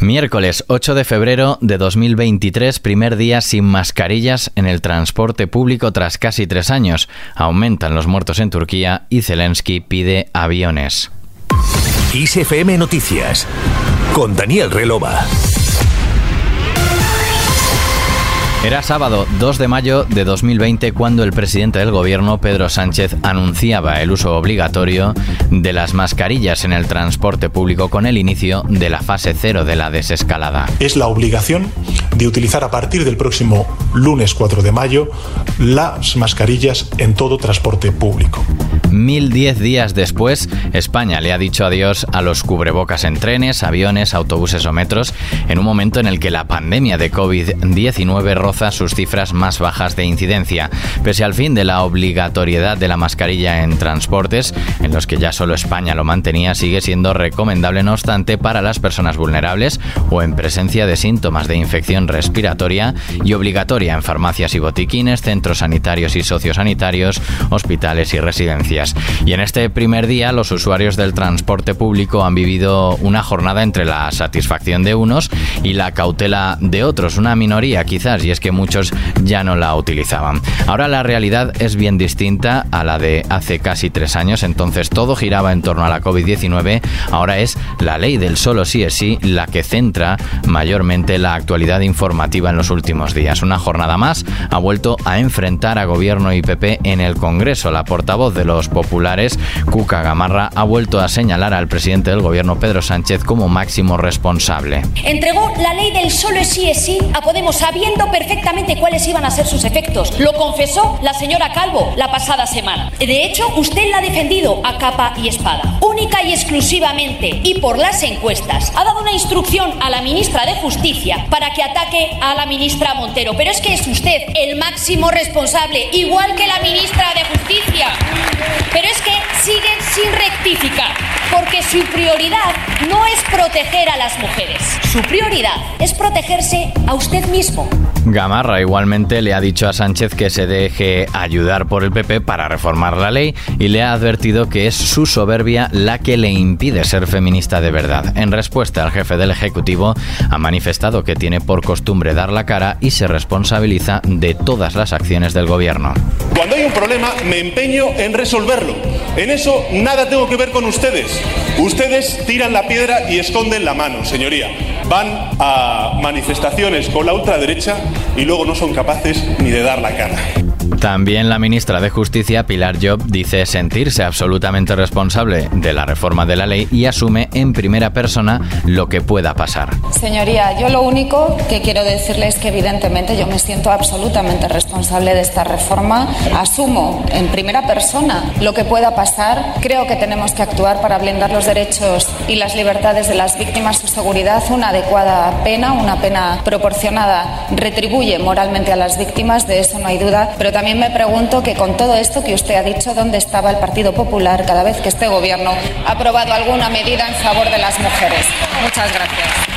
Miércoles 8 de febrero de 2023, primer día sin mascarillas en el transporte público tras casi tres años. Aumentan los muertos en Turquía y Zelensky pide aviones. ISFM Noticias con Daniel Relova. Era sábado 2 de mayo de 2020 cuando el presidente del gobierno, Pedro Sánchez, anunciaba el uso obligatorio de las mascarillas en el transporte público con el inicio de la fase cero de la desescalada. Es la obligación de utilizar a partir del próximo lunes 4 de mayo las mascarillas en todo transporte público. 1010 días después, España le ha dicho adiós a los cubrebocas en trenes, aviones, autobuses o metros, en un momento en el que la pandemia de COVID-19 roza sus cifras más bajas de incidencia. Pese al fin de la obligatoriedad de la mascarilla en transportes, en los que ya solo España lo mantenía, sigue siendo recomendable, no obstante, para las personas vulnerables o en presencia de síntomas de infección respiratoria y obligatoria en farmacias y botiquines, centros sanitarios y sociosanitarios, hospitales y residencias. Y en este primer día, los usuarios del transporte público han vivido una jornada entre la satisfacción de unos y la cautela de otros, una minoría quizás, y es que muchos ya no la utilizaban. Ahora la realidad es bien distinta a la de hace casi tres años, entonces todo giraba en torno a la COVID-19, ahora es la ley del solo sí es sí la que centra mayormente la actualidad informativa en los últimos días. Una jornada más ha vuelto a enfrentar a gobierno y PP en el Congreso. La portavoz de los populares, Cuca Gamarra, ha vuelto a señalar al presidente del gobierno, Pedro Sánchez, como máximo responsable. Entregó la ley del solo sí es sí a Podemos sabiendo perfectamente cuáles iban a ser sus efectos. Lo confesó la señora Calvo la pasada semana. De hecho, usted la ha defendido a capa y espada. Única y exclusivamente y por las encuestas. Ha dado una instrucción a la ministra de Justicia para que ataque a la ministra Montero. Pero es que es usted el máximo responsable, igual que la ministra de Justicia. Pero es que siguen sin rectificar, porque su prioridad no es proteger a las mujeres. Su prioridad es protegerse a usted mismo. Gamarra igualmente le ha dicho a Sánchez que se deje ayudar por el PP para reformar la ley y le ha advertido que es su soberbia la que le impide ser feminista de verdad. En respuesta, el jefe del Ejecutivo ha manifestado que tiene por costumbre dar la cara y se responsabiliza de todas las acciones del gobierno. Cuando hay un problema me empeño en resolverlo. En eso nada tengo que ver con ustedes. Ustedes tiran la piedra y esconden la mano, señoría. Van a manifestaciones con la ultraderecha y luego no son capaces ni de dar la cara. También la ministra de Justicia, Pilar Job, dice sentirse absolutamente responsable de la reforma de la ley y asume en primera persona lo que pueda pasar. Señoría, yo lo único que quiero decirle es que evidentemente yo me siento absolutamente responsable de esta reforma. Asumo en primera persona lo que pueda pasar. Creo que tenemos que actuar para blindar los derechos y las libertades de las víctimas, su seguridad. Una adecuada pena, una pena proporcionada, retribuye moralmente a las víctimas, de eso no hay duda. Pero también me pregunto que con todo esto que usted ha dicho, ¿dónde estaba el Partido Popular cada vez que este gobierno ha aprobado alguna medida en favor de las mujeres? Muchas gracias.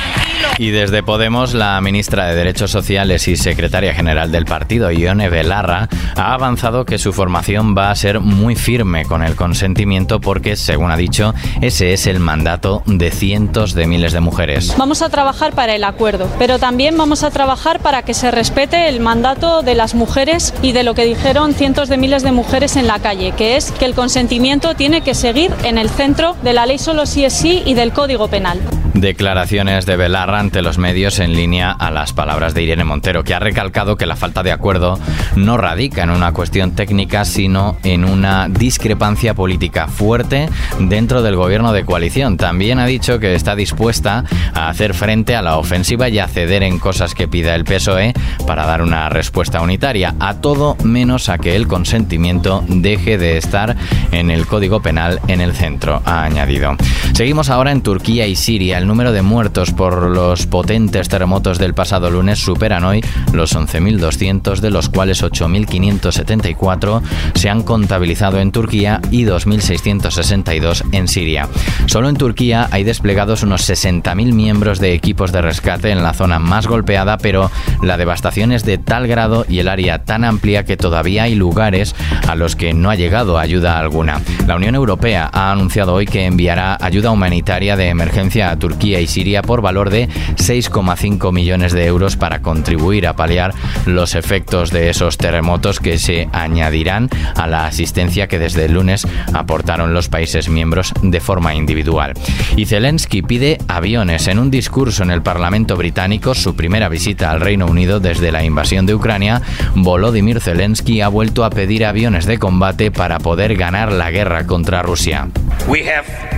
Y desde Podemos, la ministra de Derechos Sociales y secretaria general del partido, Ione Belarra, ha avanzado que su formación va a ser muy firme con el consentimiento porque, según ha dicho, ese es el mandato de cientos de miles de mujeres. Vamos a trabajar para el acuerdo, pero también vamos a trabajar para que se respete el mandato de las mujeres y de lo que dijeron cientos de miles de mujeres en la calle, que es que el consentimiento tiene que seguir en el centro de la ley solo sí es sí y del Código Penal. Declaraciones de Belarra ante los medios en línea a las palabras de Irene Montero, que ha recalcado que la falta de acuerdo no radica en una cuestión técnica, sino en una discrepancia política fuerte dentro del gobierno de coalición. También ha dicho que está dispuesta a hacer frente a la ofensiva y a ceder en cosas que pida el PSOE para dar una respuesta unitaria, a todo menos a que el consentimiento deje de estar en el Código Penal en el centro, ha añadido. Seguimos ahora en Turquía y Siria. El número de muertos por los potentes terremotos del pasado lunes superan hoy los 11.200, de los cuales 8.574 se han contabilizado en Turquía y 2.662 en Siria. Solo en Turquía hay desplegados unos 60.000 miembros de equipos de rescate en la zona más golpeada, pero la devastación es de tal grado y el área tan amplia que todavía hay lugares a los que no ha llegado ayuda alguna. La Unión Europea ha anunciado hoy que enviará ayuda humanitaria de emergencia a Turquía Turquía y Siria por valor de 6,5 millones de euros para contribuir a paliar los efectos de esos terremotos que se añadirán a la asistencia que desde el lunes aportaron los países miembros de forma individual. Y Zelensky pide aviones en un discurso en el Parlamento británico, su primera visita al Reino Unido desde la invasión de Ucrania, Volodymyr Zelensky ha vuelto a pedir aviones de combate para poder ganar la guerra contra Rusia.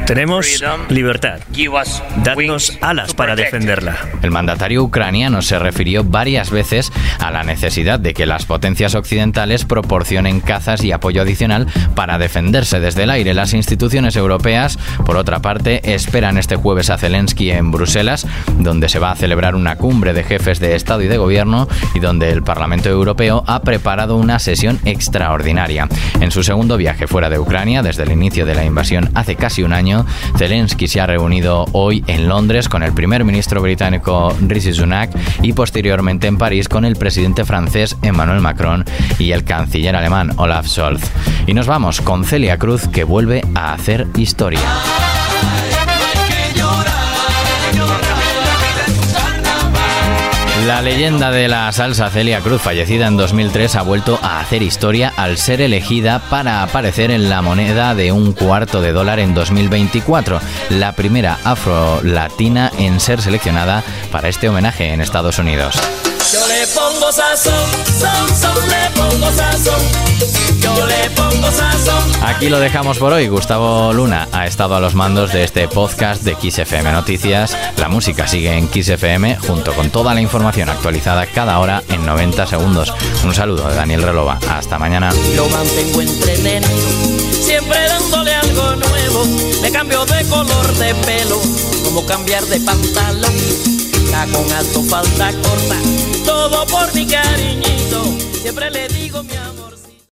Tenemos libertad. Dadnos alas para defenderla. El mandatario ucraniano se refirió varias veces a la necesidad de que las potencias occidentales proporcionen cazas y apoyo adicional para defenderse desde el aire. Las instituciones europeas, por otra parte, esperan este jueves a Zelensky en Bruselas, donde se va a celebrar una cumbre de jefes de Estado y de Gobierno y donde el Parlamento Europeo ha preparado una sesión extraordinaria. En su segundo viaje fuera de Ucrania, desde el inicio de la invasión hace casi un año, Zelensky se ha reunido hoy en Londres con el primer ministro británico Rishi Sunak y posteriormente en París con el presidente francés Emmanuel Macron y el canciller alemán Olaf Scholz. Y nos vamos con Celia Cruz que vuelve a hacer historia. La leyenda de la salsa Celia Cruz, fallecida en 2003, ha vuelto a hacer historia al ser elegida para aparecer en la moneda de un cuarto de dólar en 2024, la primera afro-latina en ser seleccionada para este homenaje en Estados Unidos. Yo le pongo sazón, le pongo. Yo le pongo sazón. Aquí lo dejamos por hoy. Gustavo Luna ha estado a los mandos de este podcast de XFM Noticias. La música sigue en XFM junto con toda la información actualizada cada hora en 90 segundos. Un saludo de Daniel Relova. Hasta mañana. Lo mantengo entretenido, siempre dándole algo nuevo. Le cambio de color de pelo, como cambiar de pantalón. Está con alto, falta corta, todo por mi cariñito. Siempre le